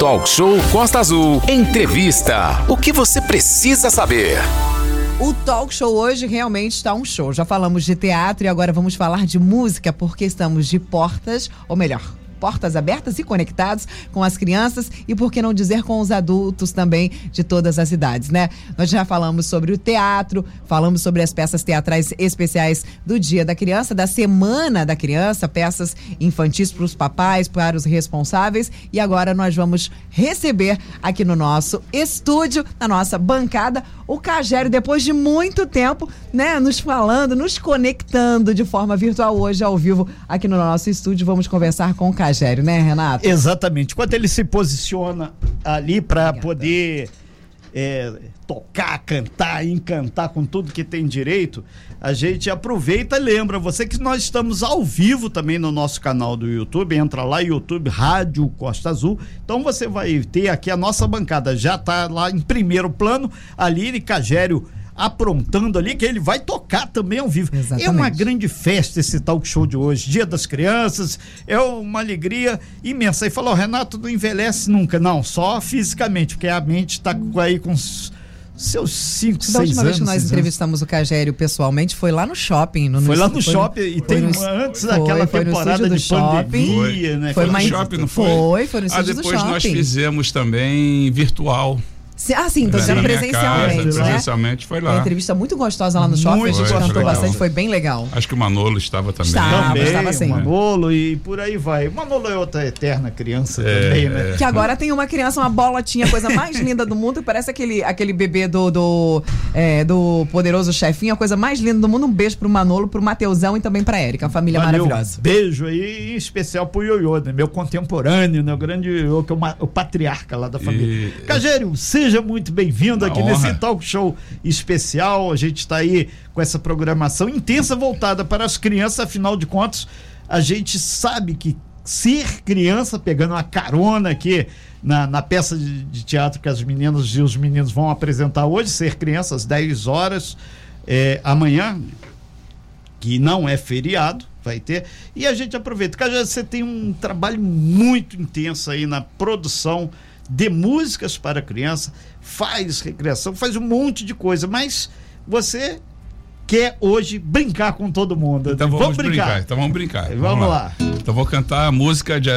Talk Show Costa Azul. Entrevista. O que você precisa saber? O talk show hoje realmente está um show. Já falamos de teatro e agora vamos falar de música, porque estamos de portas, ou melhor, portas abertas e conectados com as crianças e, por que não dizer, com os adultos também de todas as idades, né? Nós já falamos sobre o teatro, falamos sobre as peças teatrais especiais do Dia da Criança, da Semana da Criança, peças infantis para os papais, para os responsáveis. E agora nós vamos receber aqui no nosso estúdio, na nossa bancada, o Cagério, depois de muito tempo, né, nos falando, nos conectando de forma virtual hoje, ao vivo, aqui no nosso estúdio. Vamos conversar com o Cagério Rogério, né, Renato? Exatamente. Quando ele se posiciona ali para poder é, tocar, cantar, encantar com tudo que tem direito, a gente aproveita e lembra você que nós estamos ao vivo também no nosso canal do YouTube. Entra lá, YouTube Rádio Costa Azul. Então você vai ter aqui a nossa bancada. Já está lá em primeiro plano, Aline Cagério aprontando ali, que ele vai tocar também ao vivo. Exatamente. É uma grande festa esse talk show de hoje, Dia das Crianças, é uma alegria imensa. E falou, Renato, não envelhece nunca. Não, só fisicamente, porque a mente está aí com seus 5, 6 anos. Da última vez que nós entrevistamos o Cagério pessoalmente foi lá no shopping. No, foi lá no shopping e tem no, antes foi, daquela foi temporada de pandemia, né? Foi, foi no shopping, não foi? Foi, foi no ah, depois nós fizemos também virtual. Ah, sim, então sendo presencialmente. Casa, né? Presencialmente foi lá. Uma entrevista muito gostosa lá no shopping, muito a gente cantou bastante, foi bem legal. Acho que o Manolo estava também. Estava, também, estava sim. Manolo e por aí vai. O Manolo é outra eterna criança é, também, né? Que agora tem uma criança, uma bolotinha, coisa mais linda do mundo, parece aquele, aquele bebê do, do, é, do poderoso chefinho, a coisa mais linda do mundo. Um beijo pro Manolo, pro Mateusão e também pra Érica, uma família Valeu, maravilhosa. Beijo aí, em especial pro Ioiô, né? meu contemporâneo, né? o grande Ioiô, que é o, o patriarca lá da família. E... Cagério, seja muito bem-vindo aqui honra. nesse talk show especial. A gente está aí com essa programação intensa voltada para as crianças, afinal de contas, a gente sabe que ser criança, pegando uma carona aqui na, na peça de, de, teatro que as meninas e os meninos vão apresentar hoje, ser criança às 10 horas, é, amanhã, que não é feriado, vai ter. E a gente aproveita, porque você tem um trabalho muito intenso aí na produção de músicas para criança, faz recreação, faz um monte de coisa, mas você quer hoje brincar com todo mundo. Então vamos, vamos brincar. brincar. Então vamos brincar. Vamos, vamos lá. lá. Então vou cantar a música de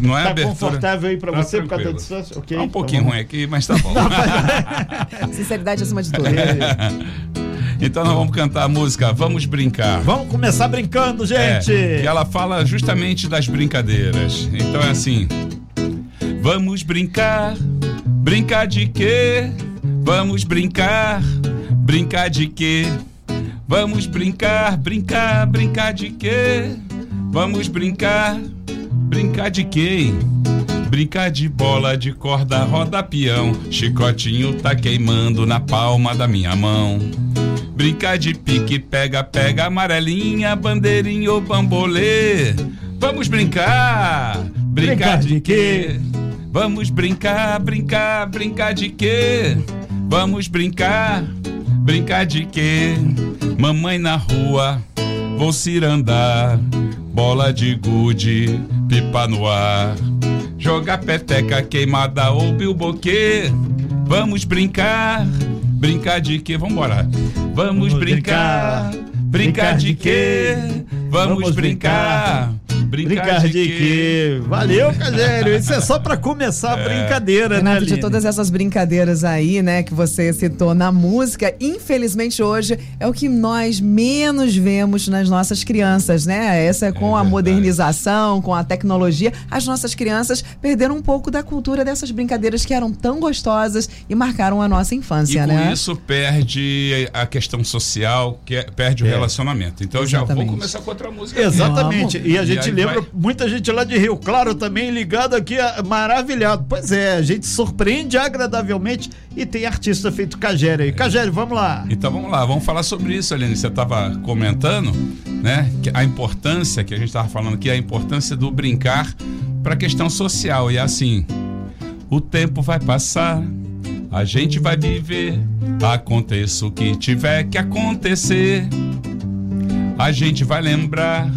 não é tá abertura. confortável aí para tá você por causa da distância? Okay, tá um pouquinho ruim aqui, mas tá bom. Sinceridade acima de tudo. Então nós vamos cantar a música Vamos Brincar. Vamos começar brincando, gente. É, e ela fala justamente das brincadeiras. Então é assim: Vamos brincar, brincar de quê? Vamos brincar, brincar de quê? Vamos brincar, brincar, brincar de quê? Vamos brincar, brincar de quê? Brincar de bola, de corda, roda peão. Chicotinho tá queimando na palma da minha mão. Brincar de pique, pega, pega, amarelinha, bandeirinha ou bambolê. Vamos brincar, brincar, brincar de quê? Vamos brincar, brincar, brincar de quê? Vamos brincar, brincar de quê? Mamãe na rua, vou cirandar, bola de gude, pipa no ar. Jogar peteca queimada ou bilboquê. Vamos brincar, brincar de quê? Vamos, Vamos brincar, brincar, brincar de quê? Vamos, Vamos brincar. brincar Brincar, Brincar de, de quê? Valeu, Cagério. Isso é só para começar a é. brincadeira, Renato, né, Aline? de todas essas brincadeiras aí, né, que você citou na música, infelizmente hoje é o que nós menos vemos nas nossas crianças, né? Essa é com é a modernização, com a tecnologia, as nossas crianças perderam um pouco da cultura dessas brincadeiras que eram tão gostosas e marcaram a nossa infância, e né? com isso perde a questão social, que é, perde o é. relacionamento. Então Exatamente. já vou começar com outra música. Exatamente. Aqui. E a gente lembra vai... muita gente lá de Rio Claro também ligado aqui, maravilhado. Pois é, a gente surpreende agradavelmente e tem artista feito Cagério aí. Cagério, vamos lá. Então vamos lá, vamos falar sobre isso, Aline. Você estava comentando, né? A importância que a gente estava falando aqui, a importância do brincar para a questão social. E é assim, o tempo vai passar, a gente vai viver, aconteça o que tiver que acontecer. A gente vai lembrar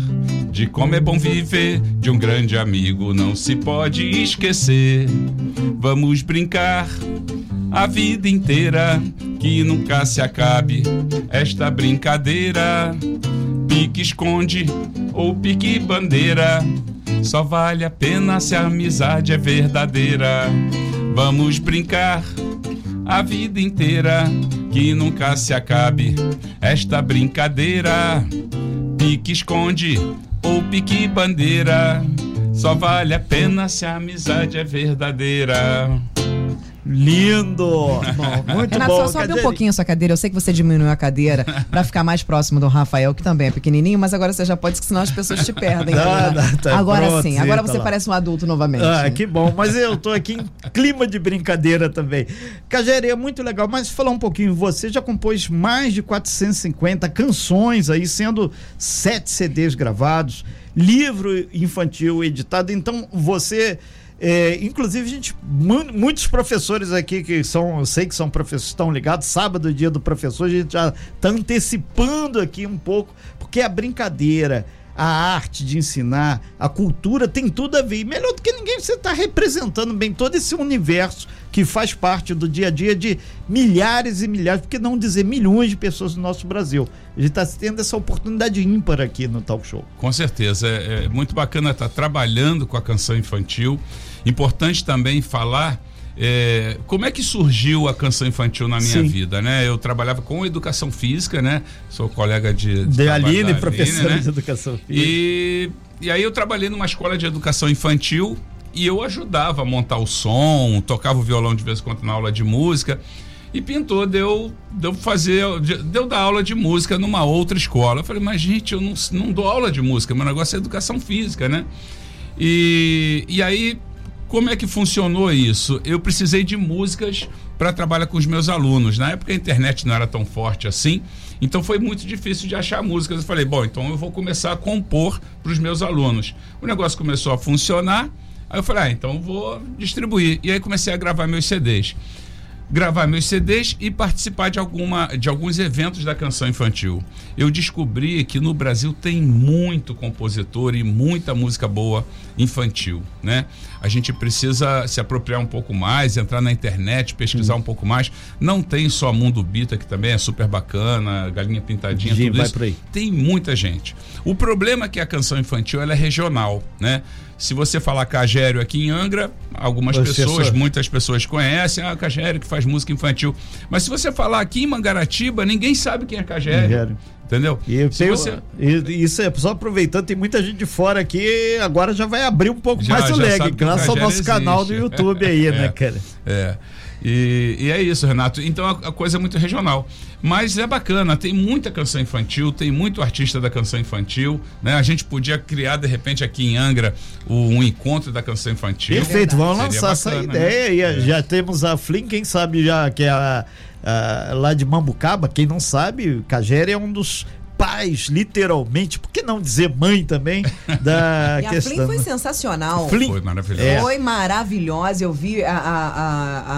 de como é bom viver, de um grande amigo não se pode esquecer. Vamos brincar a vida inteira, que nunca se acabe esta brincadeira. Pique esconde ou pique bandeira, só vale a pena se a amizade é verdadeira. Vamos brincar a vida inteira, que nunca se acabe esta brincadeira. Pique esconde ou pique bandeira, só vale a pena se a amizade é verdadeira. Lindo! Bom, muito Renato, bom. só sobe um pouquinho a sua cadeira. Eu sei que você diminuiu a cadeira pra ficar mais próximo do Rafael, que também é pequenininho, mas agora você já pode, senão as pessoas te perdem. Não, né? não, tá agora pronto, sim, agora você lá. parece um adulto novamente. Ah, que bom, mas eu tô aqui em clima de brincadeira também. Cagere, é muito legal, mas falar um pouquinho, você já compôs mais de 450 canções aí, sendo sete CDs gravados, livro infantil editado, então você. É, inclusive, gente, mu- muitos professores aqui que são, eu sei que são professores, estão ligados. Sábado, dia do professor, a gente já está antecipando aqui um pouco, porque a brincadeira, a arte de ensinar, a cultura tem tudo a ver. E melhor do que ninguém, você está representando bem todo esse universo que faz parte do dia a dia de milhares e milhares, por que não dizer milhões de pessoas no nosso Brasil. A gente está tendo essa oportunidade ímpar aqui no Talk Show. Com certeza, é, é muito bacana estar trabalhando com a canção infantil. Importante também falar é, como é que surgiu a canção infantil na minha Sim. vida, né? Eu trabalhava com educação física, né? Sou colega de, de De Aline, professora né? de educação física. E, e aí eu trabalhei numa escola de educação infantil e eu ajudava a montar o som, tocava o violão de vez em quando na aula de música. E pintou, deu, deu fazer, deu dar aula de música numa outra escola. Eu falei, mas gente, eu não, não dou aula de música, meu negócio é educação física, né? E, e aí, como é que funcionou isso? Eu precisei de músicas para trabalhar com os meus alunos. Na época a internet não era tão forte assim, então foi muito difícil de achar músicas. Eu falei, bom, então eu vou começar a compor para os meus alunos. O negócio começou a funcionar, aí eu falei, ah, então vou distribuir. E aí comecei a gravar meus CDs gravar meus CDs e participar de, alguma, de alguns eventos da canção infantil. Eu descobri que no Brasil tem muito compositor e muita música boa infantil, né? A gente precisa se apropriar um pouco mais, entrar na internet, pesquisar um pouco mais. Não tem só Mundo Bita, que também é super bacana, Galinha Pintadinha, Gi, tudo vai isso. Tem muita gente. O problema é que a canção infantil ela é regional, né? Se você falar Cagério aqui em Angra, algumas As pessoas, pessoas- muitas pessoas conhecem, ah, Cagério que faz música infantil. Mas se você falar aqui em Mangaratiba, ninguém sabe quem é Cagério. Cagério. Entendeu? E tem- você... e- isso é só aproveitando, tem muita gente de fora aqui, agora já vai abrir um pouco Já- mais o leg, sabe graças ao nosso canal do existe. YouTube aí, né, É. cara? É. E, e é isso, Renato. Então a, a coisa é muito regional. Mas é bacana, tem muita canção infantil, tem muito artista da canção infantil. Né? A gente podia criar, de repente, aqui em Angra, o- um encontro da canção infantil. Perfeito, vamos Seria lançar essa bacana, né? ideia aí. Já temos a Flynn, quem sabe já que é a, lá de Mambucaba, quem não sabe, Cagere é um dos pais, literalmente, por que não dizer mãe também, da E a questão. Flynn foi sensacional. Flynn. Foi maravilhoso. É. Foi maravilhosa. Eu vi a, a,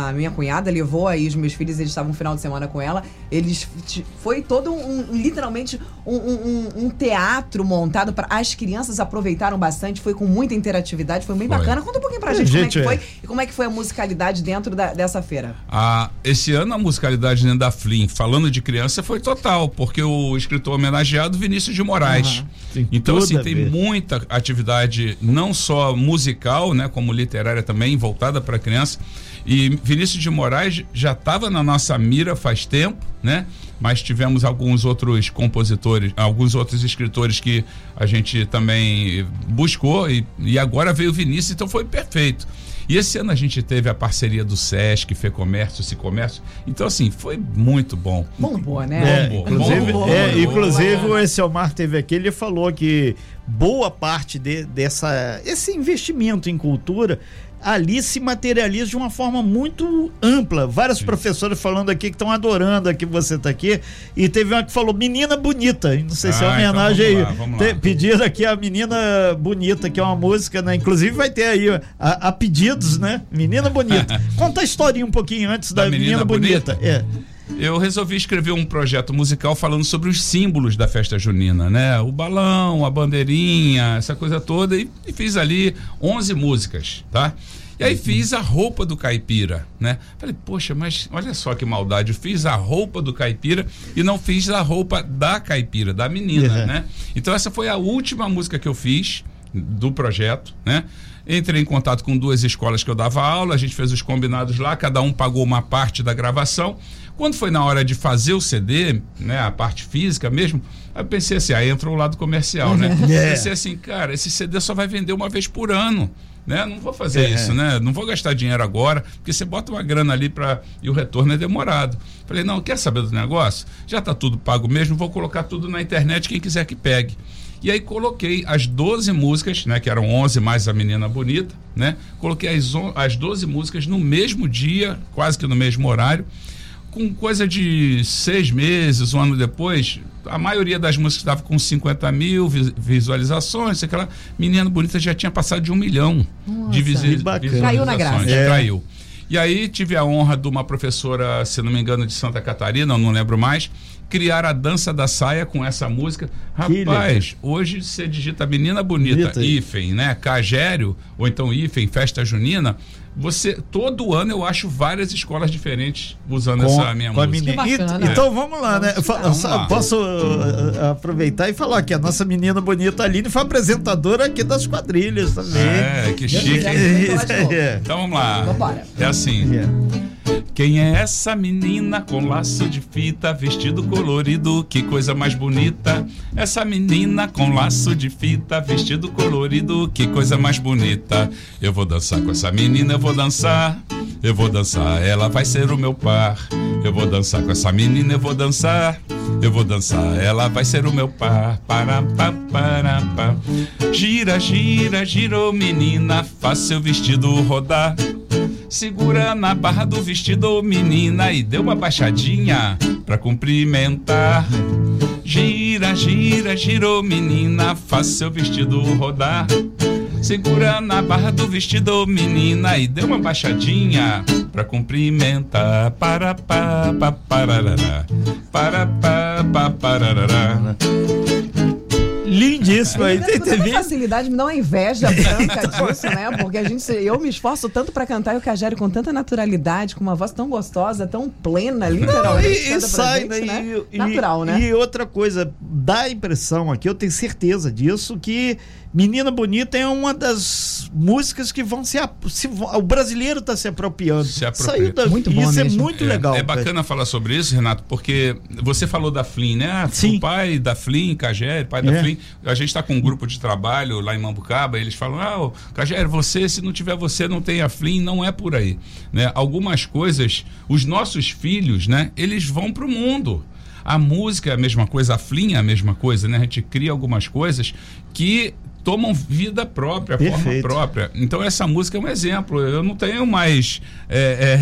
a- a minha cunhada levou aí os meus filhos, eles estavam um final de semana com ela. Eles foi todo um, literalmente um, um- um- teatro montado para as crianças aproveitaram bastante. Foi com muita interatividade, foi bem Foi. bacana. Conta um pouquinho pra É, gente, como é gente, que foi é. e como é que foi a musicalidade dentro da- dessa feira. Ah, esse ano a musicalidade dentro da Flynn, falando de criança, foi total, porque o escritor homenageado Vinícius de Moraes. Tem Então, assim, a tem muita atividade, não só musical, né, como literária também, voltada para criança. E Vinícius de Moraes já estava na nossa mira faz tempo, né? Mas tivemos alguns outros compositores, alguns outros escritores que a gente também buscou e, e agora veio o Vinícius, então foi perfeito. E esse ano a gente teve a parceria do Sesc, Fê Comércio, Cicomércio. Então, assim, foi muito bom. Bombou, É, né? Bom, inclusive, bom, bom, é, inclusive bom. o Elciomar teve aqui, ele falou que boa parte de- dessa, esse investimento em cultura ali se materializa de uma forma muito ampla. Vários professores falando aqui que estão adorando aqui você tá aqui. E teve uma que falou menina bonita. Não sei se é Ah, uma então homenagem aí. lá, Te- lá. Pediram aqui a menina bonita, que é uma música, né? Inclusive vai ter aí a, a pedidos, né? Menina bonita. Conta a historinha um pouquinho antes da, Da menina, Menina bonita. Bonita? É. eu resolvi escrever um projeto musical falando sobre os símbolos da festa junina, né? O balão, a bandeirinha, essa coisa toda e, e fiz ali 11 músicas, tá? E aí fiz a roupa do caipira, né? Falei, poxa, mas olha só que maldade, eu fiz a roupa do caipira e não fiz a roupa da caipira, da menina, uhum. né? Então essa foi a última música que eu fiz do projeto, né? Entrei em contato com duas escolas que eu dava aula, a gente fez os combinados lá, cada um pagou uma parte da gravação. Quando foi na hora de fazer o CD, né, a parte física mesmo, eu pensei assim, aí entrou o lado comercial, né? Yeah. Pensei assim, cara, esse CD só vai vender uma vez por ano né? Não vou fazer é. isso, né? Não vou gastar dinheiro agora, porque você bota uma grana ali para e o retorno é demorado. Falei, não, quer saber do negócio? Já está tudo pago mesmo, vou colocar tudo na internet, quem quiser que pegue. E aí coloquei as 12 músicas, né, que eram 11 mais a menina bonita, né? Coloquei as, as 12 músicas no mesmo dia, quase que no mesmo horário com coisa de seis meses, um ano depois, a maioria das músicas estava com 50 mil visualizações, aquela menina bonita já tinha passado de um milhão Nossa, de visualizações. Caiu na graça. É. Caiu. E aí tive a honra de uma professora, se não me engano, de Santa Catarina, não lembro mais, criar a dança da saia com essa música. Rapaz, hoje você digita Menina Bonita, Bonita. Ifen, né? Cagério, ou então Ifen, Festa Junina você todo ano eu acho várias escolas diferentes usando com, essa minha música. Menina... E, então vamos lá, né? Vamos lá. Posso uh, aproveitar e falar que a nossa menina bonita Aline foi apresentadora aqui das quadrilhas também. É, que chique. É. Então vamos lá. É assim. Quem é essa menina com laço de fita, vestido colorido, que coisa mais bonita? Essa menina com laço de fita, vestido colorido, que coisa mais bonita. Eu vou dançar com essa menina, eu vou dançar, eu vou dançar, ela vai ser o meu par. Eu vou dançar com essa menina, eu vou dançar, eu vou dançar, ela vai ser o meu par. Para, pa, para, pa. Gira, gira, girou menina, faz seu vestido rodar. Segura na barra do vestido, menina, e deu uma baixadinha pra cumprimentar. Gira, gira, girou, menina, faz seu vestido rodar. Segura na barra do vestido, menina, e deu uma baixadinha pra cumprimentar. Para, pa, pa, parará. Para, pa, pa, parará. Lindíssimo aí. Tem tanta facilidade, me dá uma inveja branca disso, né? Porque a gente, eu me esforço tanto para cantar e o Cajério com tanta naturalidade, com uma voz tão gostosa, tão plena, literalmente. Não, e, e sai, gente, né? E, Natural, e, né? E outra coisa, dá a impressão aqui, eu tenho certeza disso, que Menina Bonita é uma das músicas que vão se, se o brasileiro está se apropriando. Se apropria. da, muito bom isso é mesmo. é muito é, legal. É bacana falar sobre isso, Renato, porque você falou da Flin, né? Ah, Sim. O pai da Flin, Cagé, pai da é. A gente está com um grupo de trabalho lá em Mambucaba, eles falam: "Ah, Cagé, você, se não tiver você, não tem a Flin", não é por aí, né? Algumas coisas, os nossos filhos, né, eles vão para o mundo. A música é a mesma coisa, a Flin é a mesma coisa, né? A gente cria algumas coisas que tomam vida própria, Perfeito. forma própria. Então essa música é um exemplo. Eu não tenho mais é,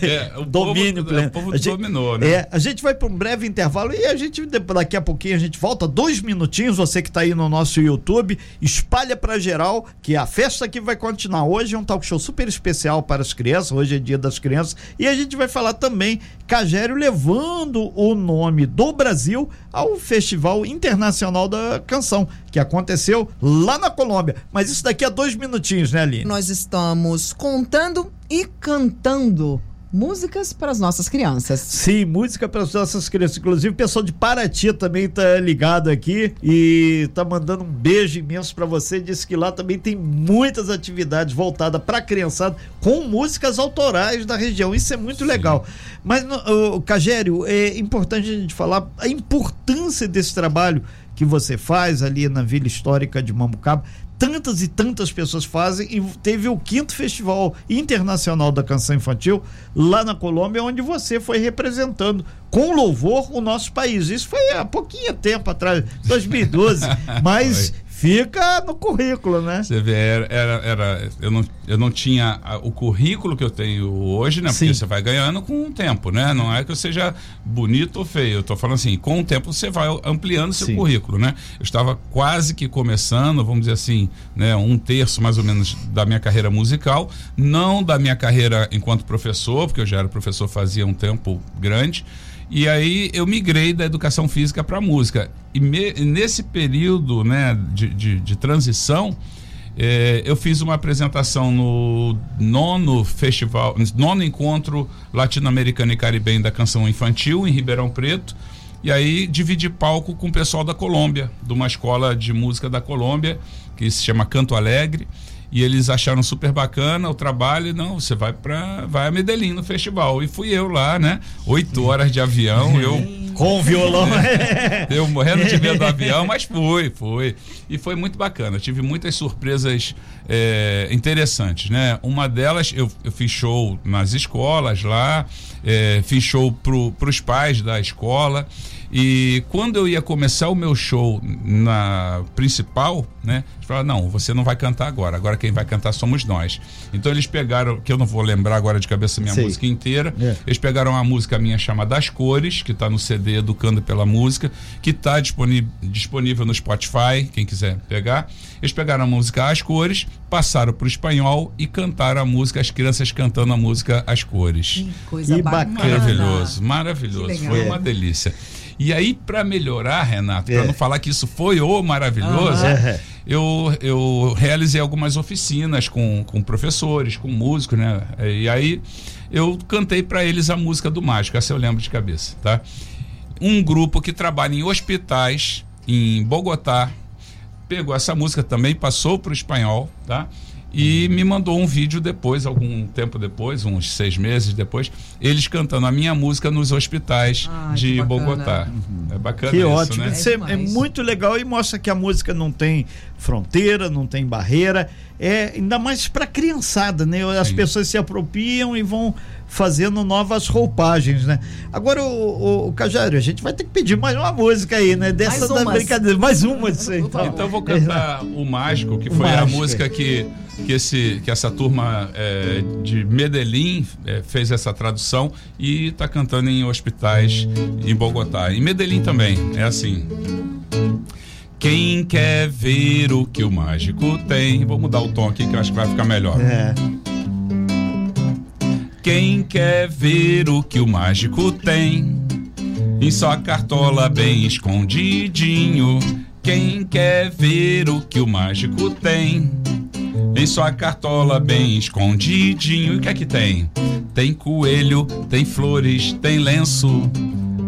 é, é, o domínio povo, O povo gente, dominou, né? É, a gente vai para um breve intervalo e a gente daqui a pouquinho a gente volta dois minutinhos. Você que está aí no nosso YouTube, espalha para geral que a festa aqui vai continuar hoje é um talk show super especial para as crianças. Hoje é Dia das Crianças e a gente vai falar também Cagério levando o nome do Brasil ao Festival Internacional da Canção que aconteceu lá na Colômbia. Mas isso daqui a dois minutinhos, né, Aline? Nós estamos contando e cantando músicas para as nossas crianças. Sim, música para as nossas crianças. Inclusive, o pessoal de Paraty também tá ligado aqui e tá mandando um beijo imenso para você. Disse que lá também tem muitas atividades voltadas para a criançada com músicas autorais da região. Isso é muito Sim. legal. Mas, o Cagério, é importante a gente falar a importância desse trabalho que você faz ali na Vila Histórica de Mambucaba. Tantas e tantas pessoas fazem e teve o quinto Festival Internacional da Canção Infantil lá na Colômbia, onde você foi representando com louvor o nosso país. Isso foi há pouquinho tempo atrás, 2012, mas Fica no currículo, né? Você vê, era, era, era, eu, não, eu não tinha o currículo que eu tenho hoje, né? Porque Sim. você vai ganhando com o tempo, né? Não é que eu seja bonito ou feio. Eu tô falando assim, com o tempo você vai ampliando seu Sim. currículo, né? Eu estava quase que começando, vamos dizer assim, né? Um terço mais ou menos da minha carreira musical, não da minha carreira enquanto professor, porque eu já era professor fazia um tempo grande. E aí eu migrei da educação física para música. E me, nesse período né, de, de, de transição, é, eu fiz uma apresentação no nono festival, nono encontro latino-americano e caribenho da canção infantil em Ribeirão Preto. E aí dividi palco com o pessoal da Colômbia, de uma escola de música da Colômbia, que se chama Canto Alegre e eles acharam super bacana o trabalho. Não, você vai para vai a Medellín no festival. E fui eu lá, né? Oito horas de avião, eu com o violão. eu morrendo de medo do avião, mas fui, fui. E foi muito bacana. Eu tive muitas surpresas é, interessantes, né? Uma delas, eu, eu fiz show nas escolas lá, é, fiz show para os pais da escola. E quando eu ia começar o meu show na principal, né? Eles falaram, não, você não vai cantar agora, agora quem vai cantar somos nós. Então eles pegaram, que eu não vou lembrar agora de cabeça minha Sei. música inteira, é. eles pegaram uma música minha chamada As Cores, que está no CD Educando pela Música, que está disponível, disponível no Spotify, quem quiser pegar. Eles pegaram a música As Cores, passaram para o espanhol e cantaram a música, as crianças cantando a música As Cores. Que coisa que bacana. Maravilhoso, maravilhoso. Foi uma delícia. E aí, para melhorar, Renato, é. para não falar que isso foi o maravilhoso, uhum. eu, eu realizei algumas oficinas com, com professores, com músicos, né? E aí eu cantei para eles a música do Mágico, essa eu lembro de cabeça, tá? Um grupo que trabalha em hospitais em Bogotá pegou essa música também, passou para o espanhol, tá? E me mandou um vídeo depois, algum tempo depois, uns seis meses depois, eles cantando a minha música nos hospitais ah, de Bogotá. Uhum. É bacana que isso, ótimo. né? É, é, muito legal e mostra que a música não tem fronteira, não tem barreira. É ainda mais para criançada, né? As Sim. pessoas se apropriam e vão fazendo novas roupagens, né? Agora, o, o, o a gente vai ter que pedir mais uma música aí, né? Dessa da brincadeira. Mais uma disso aí. Então. então eu vou cantar O Mágico, que foi Mágico. a música que que, esse, que essa turma é, de Medellín é, fez essa tradução e está cantando em hospitais em Bogotá. Em Medellín também, é assim. Quem quer ver o que o mágico tem? Vou mudar o tom aqui que eu acho que vai ficar melhor. É. Quem quer ver o que o mágico tem? Em sua cartola bem escondidinho. Quem quer ver o que o mágico tem? Em sua cartola bem escondidinho, o que é que tem? Tem coelho, tem flores, tem lenço,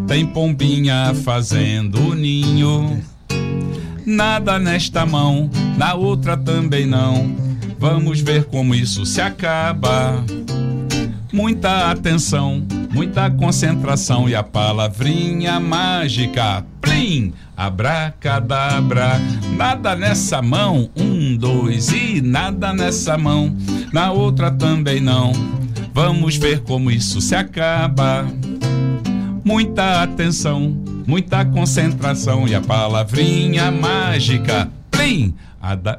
tem pombinha fazendo ninho. Nada nesta mão, na outra também não. Vamos ver como isso se acaba. Muita atenção, muita concentração e a palavrinha mágica. Plim! Abracadabra, nada nessa mão, um, dois e nada nessa mão, na outra também não. Vamos ver como isso se acaba. Muita atenção, muita concentração e a palavrinha mágica, plim!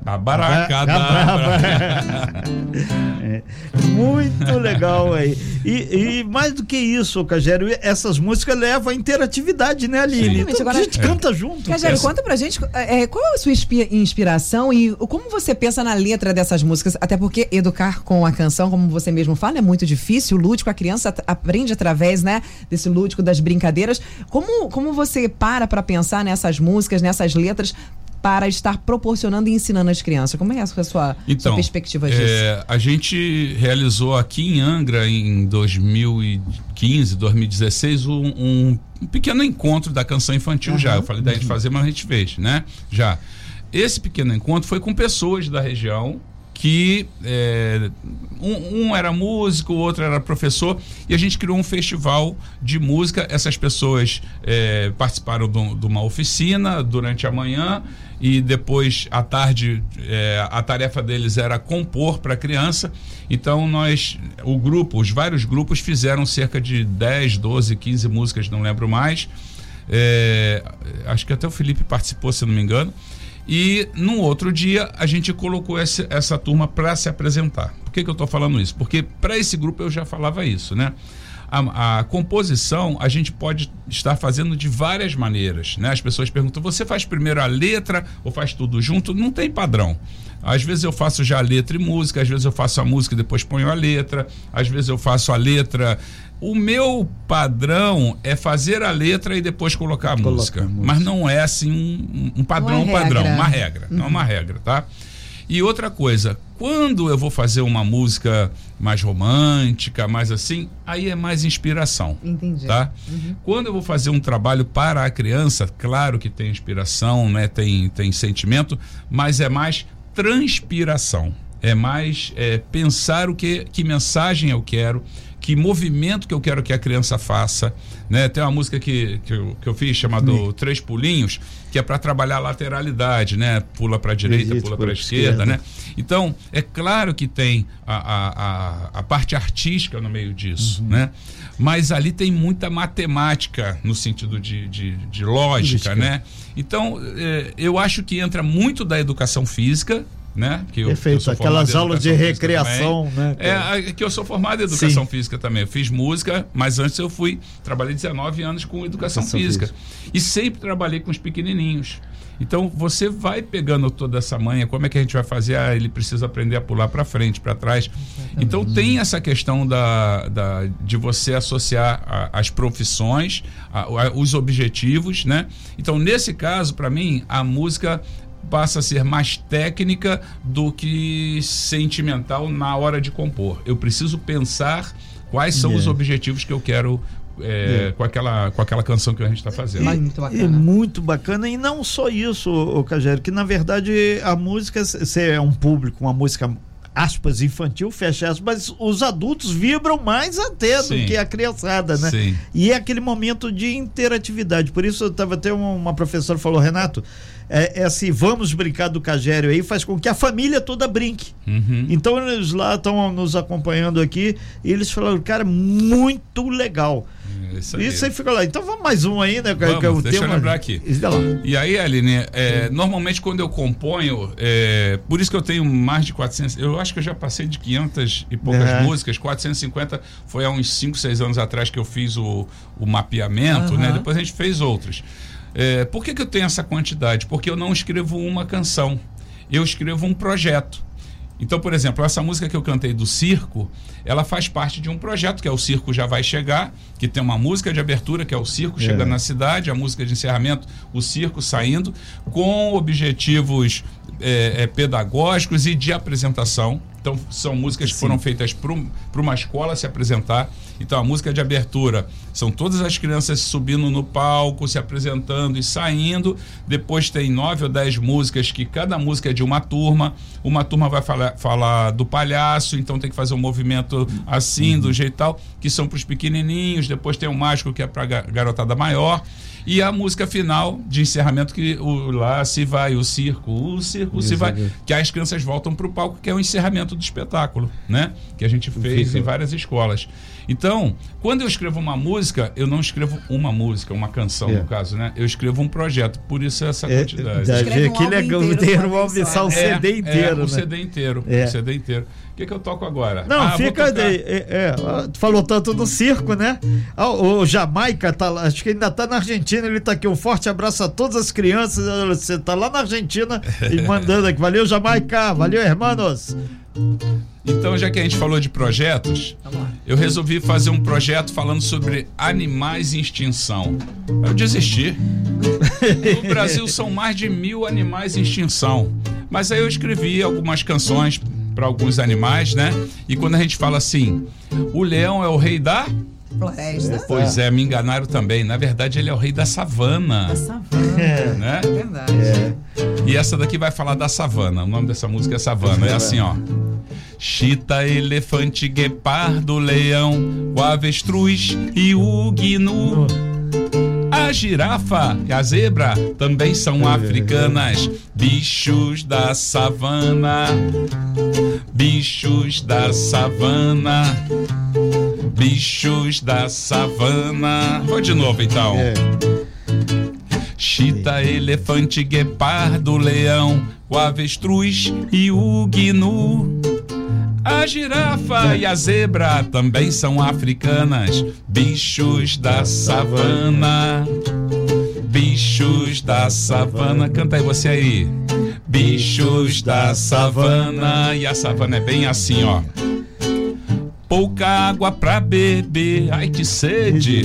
Abaracadabra. é, muito legal aí. E, e, mais do que isso, Cagério, essas músicas levam a interatividade, né, Aline? Então, Agora, a gente é. canta junto. Cagério, conta pra gente é, qual é a sua inspiração e como você pensa na letra dessas músicas? Até porque educar com a canção, como você mesmo fala, é muito difícil. O lúdico, a criança aprende através, né, desse lúdico das brincadeiras. Como, como você para pra pensar nessas músicas, nessas letras, para estar proporcionando e ensinando as crianças. Como é a sua, então, sua perspectiva disso? É, a gente realizou aqui em Angra, em 2015, 2016, um, um, um pequeno encontro da canção infantil uhum, já. Eu falei da gente fazer, mas a gente fez, né? Já. Esse pequeno encontro foi com pessoas da região que é, um, um, era músico, o outro era professor, e a gente criou um festival de música. Essas pessoas é, participaram de uma oficina durante a manhã e depois à tarde é, a tarefa deles era compor para a criança. Então nós, o grupo, os vários grupos fizeram cerca de 10, 12, 15 músicas, não lembro mais. É, acho que até o Felipe participou, se não me engano. E no outro dia a gente colocou essa, essa turma para se apresentar. Por que, que eu estou falando isso? Porque para esse grupo eu já falava isso, né? A, a, composição a gente pode estar fazendo de várias maneiras, né? As pessoas perguntam: você faz primeiro a letra ou faz tudo junto? Não tem padrão. Às vezes eu faço já a letra e música, às vezes eu faço a música e depois ponho a letra, às vezes eu faço a letra. O meu padrão é fazer a letra e depois colocar a, música. a música. Mas não é assim um, um padrão, um padrão, uma regra, uhum. não é uma regra, tá? E outra coisa, quando eu vou fazer uma música mais romântica, mais assim, aí é mais inspiração. Entendi. Tá? Uhum. Quando eu vou fazer um trabalho para a criança, claro que tem inspiração, né? tem, tem sentimento, mas é mais transpiração. É mais é, pensar o que, que mensagem eu quero, que movimento que eu quero que a criança faça. Né? Tem uma música que, que, eu, que eu fiz chamado Três Pulinhos, que é para trabalhar a lateralidade, né? Pula para a direita, pula para a esquerda, esquerda, né? Então, é claro que tem a, a, a, parte artística no meio disso, uhum. né? Mas ali tem muita matemática no sentido de, de, de lógica, né? Então, é, eu acho que entra muito da educação física, né? Que eu, Perfeito, aquelas aulas de recreação, né? É, que eu sou formado em educação Sim. física também. Eu fiz música, mas antes eu fui, trabalhei 19 anos com educação, educação física. física. E sempre trabalhei com os pequenininhos. Então você vai pegando toda essa manha, como é que a gente vai fazer? Ah, ele precisa aprender a pular para frente, para trás. Então tem essa questão da, da de você associar a, as profissões, a, a, os objetivos, né? Então nesse caso, para mim, a música passa a ser mais técnica do que sentimental na hora de compor. Eu preciso pensar quais são yeah. os objetivos que eu quero é, yeah. com, aquela, com aquela canção que a gente está fazendo. E, muito bacana. E muito bacana. E não só isso, o Cagério, que na verdade a música, se é um público, uma música aspas, infantil, fecha aspas, mas os adultos vibram mais até Sim. do que a criançada, né? Sim. E é aquele momento de interatividade. Por isso, eu tava até uma, uma professora falou, Renato, é, é assim, vamos brincar do Cagério aí, faz com que a família toda brinque. Uhum. Então eles lá estão nos acompanhando aqui e eles falaram, cara, muito legal. É isso aí. Isso aí fica lá. Então vamos mais um aí, né? Vamos, que é o deixa tema... eu lembrar aqui. E aí, Aline, é, normalmente quando eu componho, é, por isso que eu tenho mais de 400, eu acho que eu já passei de 500 e poucas é. músicas, 450 foi há uns 5, 6 anos atrás que eu fiz o, o mapeamento, uhum. né? Depois a gente fez outros. É, por que, que eu tenho essa quantidade? Porque eu não escrevo uma canção, eu escrevo um projeto. Então, por exemplo, essa música que eu cantei do circo, ela faz parte de um projeto que é o Circo Já Vai Chegar, que tem uma música de abertura que é o circo é. chegando na cidade, a música de encerramento, o circo saindo, com objetivos é, é, pedagógicos e de apresentação. Então, são músicas que foram feitas para uma escola se apresentar. Então, a música de abertura são todas as crianças subindo no palco, se apresentando e saindo. Depois tem nove ou dez músicas que cada música é de uma turma. Uma turma vai falar, falar do palhaço, então tem que fazer um movimento assim, uhum. do jeito tal, que são para os pequenininhos. Depois tem o mágico, que é para garotada maior. E a música final de encerramento que o, lá se vai o circo, o circo se vai, que as crianças voltam para o palco, que é o encerramento do espetáculo, né? Que a gente fez em várias escolas. Então, quando eu escrevo uma música, eu não escrevo uma música, uma canção, é. no caso, né? Eu escrevo um projeto, por isso essa é, quantidade. É, um que legal ter uma opção, o CD é, inteiro. É, né? o CD inteiro. É. O CD inteiro. O que, que eu toco agora? Não, ah, fica. De, é, é, falou tanto do circo, né? Ah, o Jamaica, tá, acho que ainda tá na Argentina, ele tá aqui. Um forte abraço a todas as crianças. Você tá lá na Argentina e mandando aqui. Valeu, Jamaica. Valeu, hermanos. Então, já que a gente falou de projetos, eu resolvi fazer um projeto falando sobre animais em extinção. Eu desisti. No Brasil são mais de mil animais em extinção. Mas aí eu escrevi algumas canções para alguns animais, né? E quando a gente fala assim, o leão é o rei da floresta. Pois é, me enganaram também. Na verdade, ele é o rei da savana. Da savana. É. Né? É verdade. É. E essa daqui vai falar da savana. O nome dessa música é Savana. É assim, ó. Chita, elefante, guepardo, leão, o avestruz e o gnu a girafa e a zebra também são africanas, bichos da savana. Bichos da savana. Bichos da savana. Vou de novo então. É. chita, elefante, guepardo, leão, o avestruz e o gnu. A girafa e a zebra também são africanas, bichos da savana. Bichos da savana, canta aí você aí. Bichos da savana, e a savana é bem assim, ó. Pouca água pra beber, ai que sede.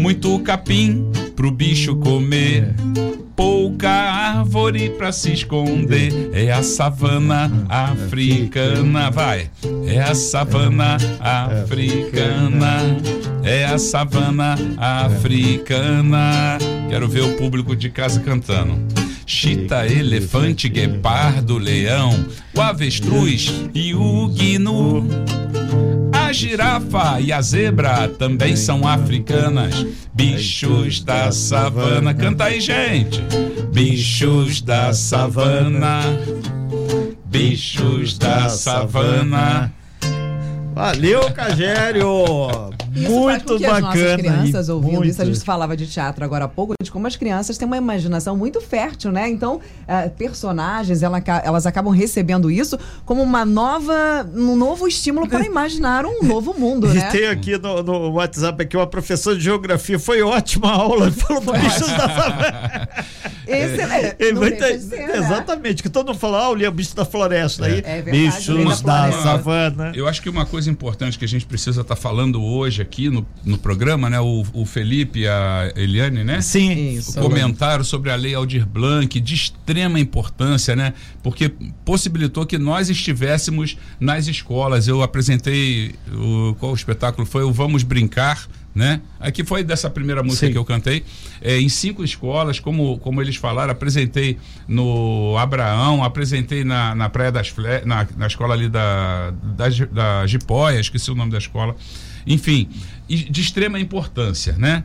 Muito capim pro bicho comer pouca árvore para se esconder. É a savana africana, vai. É a savana africana. É a savana africana. Quero ver o público de casa cantando. Chita, elefante, guepardo, leão, o avestruz e o gnu. Girafa e a zebra também são africanas. Bichos da savana. Canta aí, gente. Bichos da savana. Bichos da savana. Valeu, Cagério! Isso muito faz com que bacana. As nossas crianças ouvindo muito. isso, a gente falava de teatro agora há pouco, de como as crianças têm uma imaginação muito fértil, né? Então, uh, personagens, ela, elas acabam recebendo isso como uma nova, um novo estímulo para imaginar um novo mundo, né? E tem aqui no, no, WhatsApp aqui uma professora de geografia, foi ótima a aula, falou bichos da Excelente. É, né? exatamente, que todo mundo fala, ah, o bicho da floresta. É. Aí, é verdade, bichos da, da savana. Eu acho que uma coisa importante que a gente precisa estar tá falando hoje aqui no, no programa, né? O, o Felipe e a Eliane, né? Sim. Isso. Comentaram sobre a lei Aldir Blanc, de extrema importância, né? Porque possibilitou que nós estivéssemos nas escolas. Eu apresentei, o, qual o espetáculo foi? O Vamos Brincar, né? Aqui foi dessa primeira música Sim. que eu cantei, é, em cinco escolas, como, como eles falaram, apresentei no Abraão, apresentei na, na Praia das Fle na, na escola ali da, da, da Gipóia, esqueci o nome da escola. Enfim, de extrema importância, né?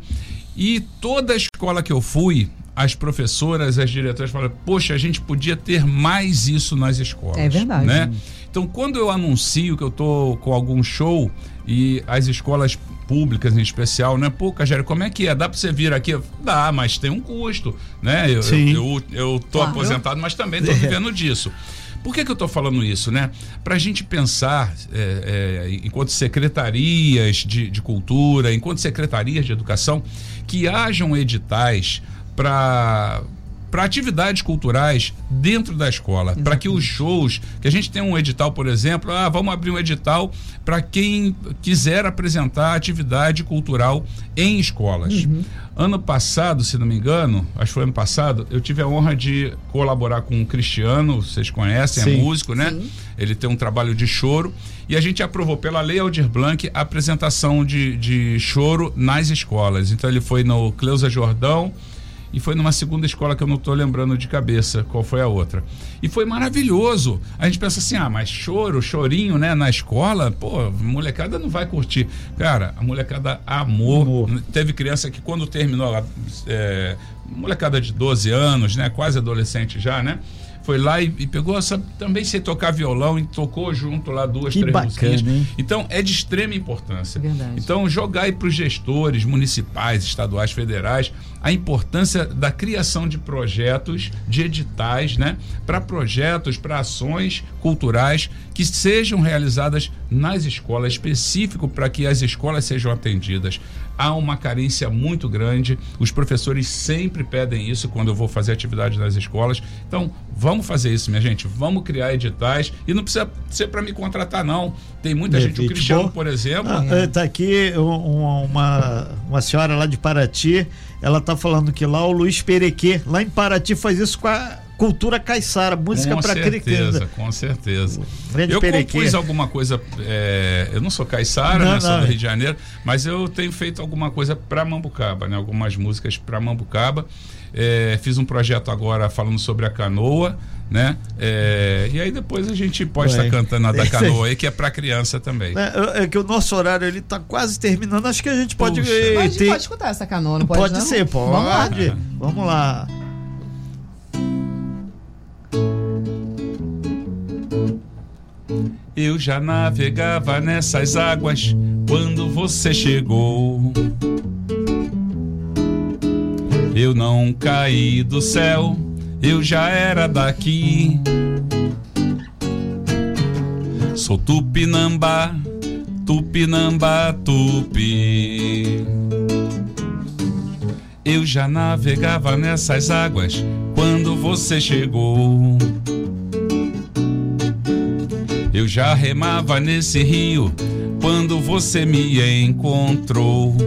E toda escola que eu fui, as professoras, as diretoras falaram: Poxa, a gente podia ter mais isso nas escolas. É verdade. Né? Então, quando eu anuncio que eu estou com algum show e as escolas públicas em especial, né? Pô, Cagério, como é que é? Dá para você vir aqui? Dá, mas tem um custo, né? Eu, Sim. eu, eu, eu tô claro. aposentado, mas também tô vivendo disso. Por que, que eu estou falando isso, né? Para a gente pensar, é, é, enquanto secretarias de, de cultura, enquanto secretarias de educação, que hajam editais para para atividades culturais dentro da escola, para que os shows, que a gente tem um edital, por exemplo, ah, vamos abrir um edital para quem quiser apresentar atividade cultural em escolas. Uhum. Ano passado, se não me engano, acho que foi ano passado, eu tive a honra de colaborar com o Cristiano, vocês conhecem, é Sim. é músico, né? Sim. Ele tem um trabalho de choro e a gente aprovou pela Lei Aldir Blanc a apresentação de, de choro nas escolas. Então ele foi no Cleusa Jordão, e foi numa segunda escola que eu não estou lembrando de cabeça qual foi a outra. E foi maravilhoso. A gente pensa assim, ah, mas choro, chorinho, né, na escola, pô, a molecada não vai curtir. Cara, a molecada amou. amor. Teve criança que quando terminou, é, molecada de 12 anos, né, quase adolescente já, né, foi lá e, e pegou, também sei tocar violão e tocou junto lá duas, que três bacana, Hein? Então é de extrema importância. Verdade. Então jogar aí para os gestores municipais, estaduais, federais, a importância da criação de projetos, de editais, né, para projetos, para ações culturais que sejam realizadas nas escolas, específico para que as escolas sejam atendidas há uma carência muito grande. Os professores sempre pedem isso quando eu vou fazer atividade nas escolas. Então, vamos fazer isso, minha gente. Vamos criar editais. E não precisa ser para me contratar, não. Tem muita é, gente. O Cristiano, por exemplo. Está ah, aqui uma, uma senhora lá de Paraty. Ela está falando que lá o Luiz Perequê, lá em Paraty, faz isso com a cultura caiçara, música para criança. Com certeza, Eu compus alguma coisa, é, eu não sou caiçara, não, né, sou do Rio de Janeiro, mas eu tenho feito alguma coisa para Mambucaba, né, algumas músicas para Mambucaba. É, fiz um projeto agora falando sobre a canoa, né? É, e aí depois a gente pode estar tá cantando a da canoa aí, que é para criança também. É, é, que o nosso horário ele tá quase terminando, acho que a gente pode. Puxa. Mas a gente pode escutar essa canoa, não pode? Pode não? ser, pode. Vamos lá. Vamos lá. Eu já navegava nessas águas quando você chegou. Eu não caí do céu, eu já era daqui. Sou Tupinambá, Tupinambá, Tupi. Eu já navegava nessas águas quando você chegou. Eu já remava nesse rio quando você me encontrou.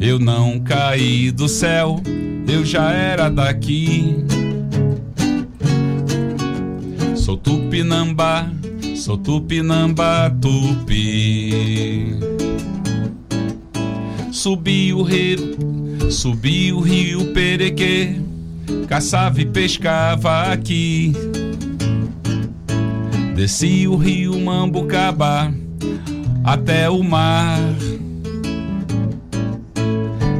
Eu não caí do céu, eu já era daqui. Sou Tupinambá, sou Tupinambá, Tupi. Subi o rio, subi o rio Perequê, caçava e pescava aqui. Desci o rio Mambucaba até o mar.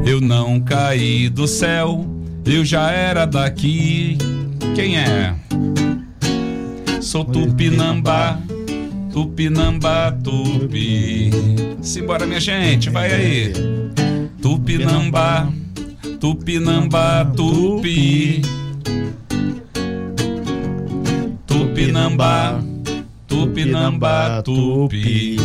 Eu não caí do céu, eu já era daqui. Quem é? Sou Tupinambá, Tupinambá, Tupi. Simbora, minha gente, vai aí. Tupinambá, Tupinambá, Tupi. Tupinambá, Tupinambá, Tupi.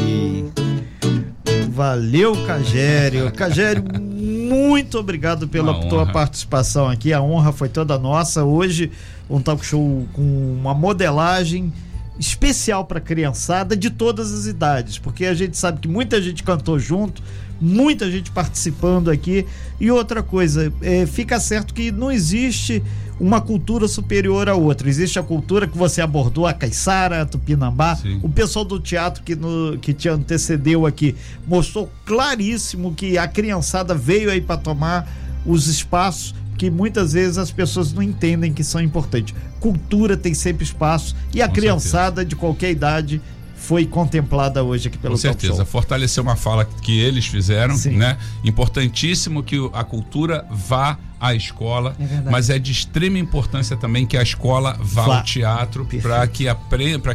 Valeu, Cagério. Cagério, muito obrigado pela tua participação aqui. A honra foi toda nossa. Hoje, um talk show com uma modelagem especial para criançada de todas as idades, porque a gente sabe que muita gente cantou junto, muita gente participando aqui. E outra coisa, é, fica certo que não existe uma cultura superior a outra. Existe a cultura que você abordou, a Caiçara, a Tupinambá. Sim. O pessoal do teatro que, no, que te antecedeu aqui mostrou claríssimo que a criançada veio aí para tomar os espaços que muitas vezes as pessoas não entendem que são importantes. Cultura tem sempre espaço e a Com criançada certeza. de qualquer idade foi contemplada hoje aqui pelo Com certeza, fortalecer uma fala que eles fizeram, Sim. né? Importantíssimo que a cultura vá à escola, é mas é de extrema importância também que a escola vá, vá. ao teatro para que a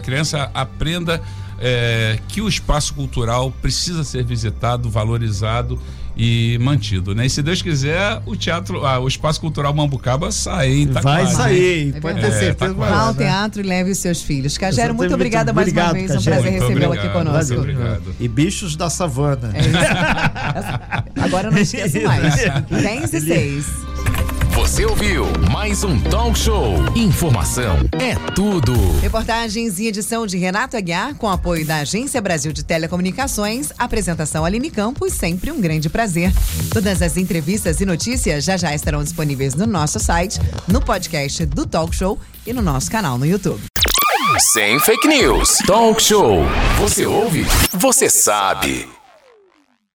criança aprenda é, que o espaço cultural precisa ser visitado, valorizado e mantido, né? E se Deus quiser, o teatro, ah, o espaço cultural Mambucaba sai, tá Vai quase, sair, é pode ter certeza. É, tá Vá ao teatro e leve os seus filhos. Cagero, muito obrigada mais obrigado, uma vez, Cagero. um prazer recebê-lo aqui conosco. Valeu, obrigado. E bichos da savana. É Agora não esqueço mais. 10 e 6. Você ouviu mais um Talk Show. Informação é tudo. Reportagens e edição de Renato Aguiar com apoio da Agência Brasil de Telecomunicações. Apresentação Aline Campos, sempre um grande prazer. Todas as entrevistas e notícias já já estarão disponíveis no nosso site, no podcast do Talk Show e no nosso canal no YouTube. Sem fake news. Talk Show. Você ouve? Você sabe.